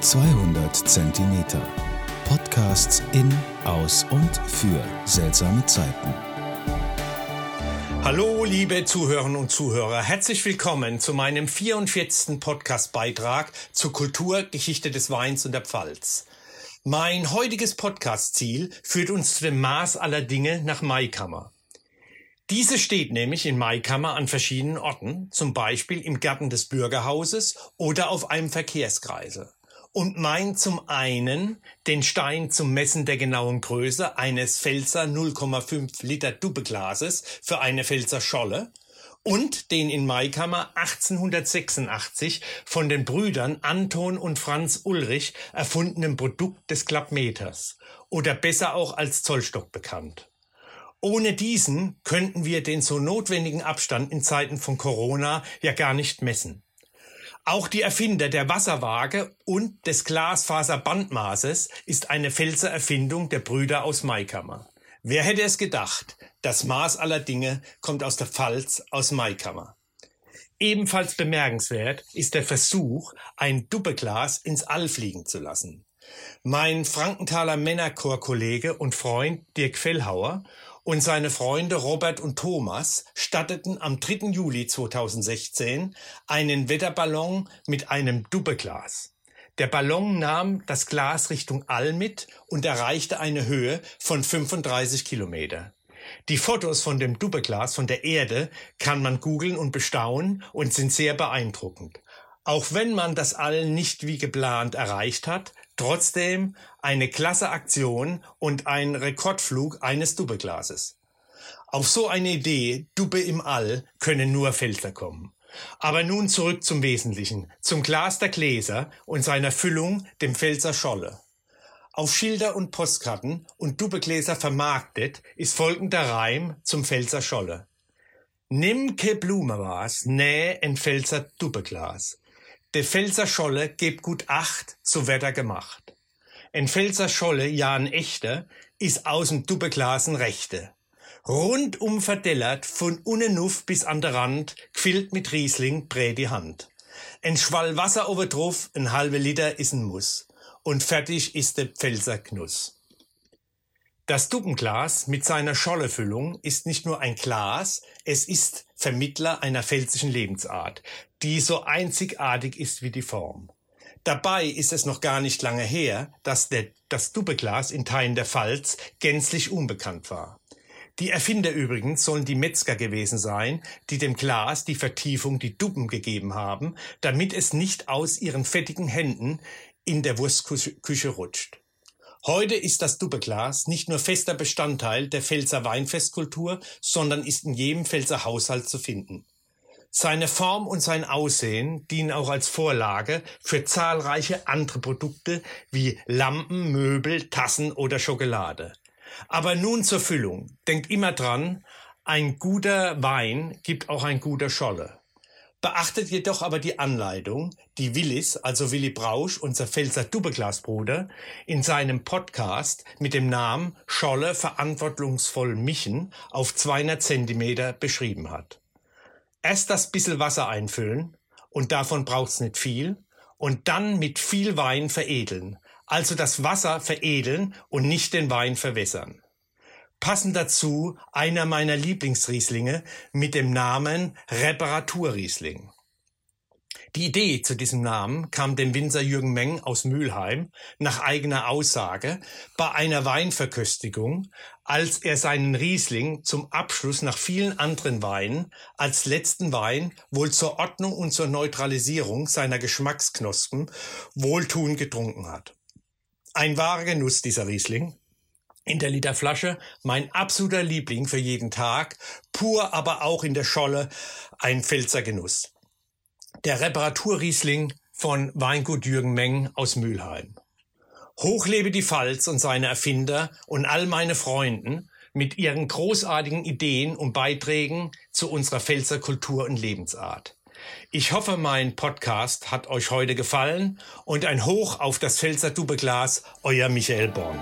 200 Zentimeter. Podcasts in, aus und für seltsame Zeiten. Hallo, liebe Zuhörerinnen und Zuhörer. Herzlich willkommen zu meinem 44. Podcast-Beitrag zur Kulturgeschichte des Weins und der Pfalz. Mein heutiges Podcast-Ziel führt uns zu dem Maß aller Dinge nach Maikammer. Diese steht nämlich in Maikammer an verschiedenen Orten, zum Beispiel im Garten des Bürgerhauses oder auf einem Verkehrskreisel und meint zum einen den Stein zum Messen der genauen Größe eines Pfälzer 0,5 Liter Dubbeglases für eine Pfälzer Scholle und den in Maikammer 1886 von den Brüdern Anton und Franz Ulrich erfundenen Produkt des Klappmeters oder besser auch als Zollstock bekannt. Ohne diesen könnten wir den so notwendigen Abstand in Zeiten von Corona ja gar nicht messen. Auch die Erfinder der Wasserwaage und des Glasfaserbandmaßes ist eine Pfälzer Erfindung der Brüder aus Maikammer. Wer hätte es gedacht? Das Maß aller Dinge kommt aus der Pfalz, aus Maikammer. Ebenfalls bemerkenswert ist der Versuch, ein Duppeglas ins All fliegen zu lassen. Mein Frankenthaler Männerchorkollege und Freund Dirk Fellhauer und seine Freunde Robert und Thomas statteten am 3. Juli 2016 einen Wetterballon mit einem Dubbeglas. Der Ballon nahm das Glas Richtung All mit und erreichte eine Höhe von 35 Kilometer. Die Fotos von dem Dubbeglas von der Erde kann man googeln und bestaunen und sind sehr beeindruckend. Auch wenn man das All nicht wie geplant erreicht hat, Trotzdem eine klasse Aktion und ein Rekordflug eines Dubbeglases. Auf so eine Idee, Dubbe im All, können nur Pfälzer kommen. Aber nun zurück zum Wesentlichen, zum Glas der Gläser und seiner Füllung, dem Pfälzer Scholle. Auf Schilder und Postkarten und Dubbegläser vermarktet ist folgender Reim zum Pfälzer Scholle. Nimm ke Blume was, näh en Pfälzer Dubbeglas. De Pfälzer Scholle gebt gut acht, so wird er gemacht. En Pfälzer Scholle, ja ein echter, is aus'm Dubbeglasen rechte. Rundum verdellert, von unnenuff bis an der Rand, quillt mit Riesling brä die Hand. En Schwall Wasser oberdrauf, ein halbe Liter is ein Muss. Und fertig ist der Pfälzer Knuss. Das Duppenglas mit seiner Schollefüllung ist nicht nur ein Glas, es ist Vermittler einer pfälzischen Lebensart, die so einzigartig ist wie die Form. Dabei ist es noch gar nicht lange her, dass der, das Duppeglas in Teilen der Pfalz gänzlich unbekannt war. Die Erfinder übrigens sollen die Metzger gewesen sein, die dem Glas die Vertiefung, die Duppen gegeben haben, damit es nicht aus ihren fettigen Händen in der Wurstküche rutscht. Heute ist das Dubbeglas nicht nur fester Bestandteil der Pfälzer Weinfestkultur, sondern ist in jedem Pfälzer Haushalt zu finden. Seine Form und sein Aussehen dienen auch als Vorlage für zahlreiche andere Produkte wie Lampen, Möbel, Tassen oder Schokolade. Aber nun zur Füllung. Denkt immer dran, ein guter Wein gibt auch ein guter Scholle. Beachtet jedoch aber die Anleitung, die Willis, also Willi Brausch, unser Pfälzer Dubbeglasbruder, in seinem Podcast mit dem Namen Scholle verantwortungsvoll mischen auf 200 Zentimeter beschrieben hat. Erst das bissel Wasser einfüllen und davon braucht's nicht viel und dann mit viel Wein veredeln, also das Wasser veredeln und nicht den Wein verwässern. Passend dazu einer meiner Lieblingsrieslinge mit dem Namen Reparaturriesling. Die Idee zu diesem Namen kam dem Winzer Jürgen Meng aus Mülheim nach eigener Aussage bei einer Weinverköstigung, als er seinen Riesling zum Abschluss nach vielen anderen Weinen als letzten Wein wohl zur Ordnung und zur Neutralisierung seiner Geschmacksknospen wohltuend getrunken hat. Ein wahrer Genuss dieser Riesling, in der Liter Flasche mein absoluter Liebling für jeden Tag, pur aber auch in der Scholle ein Pfälzer Genuss. Der Reparaturriesling von Weingut Jürgen Meng aus Mülheim. Hochlebe die Pfalz und seine Erfinder und all meine Freunden mit ihren großartigen Ideen und Beiträgen zu unserer Pfälzer Kultur und Lebensart. Ich hoffe, mein Podcast hat euch heute gefallen und ein Hoch auf das Pfälzer Dubeglas, euer Michael Born.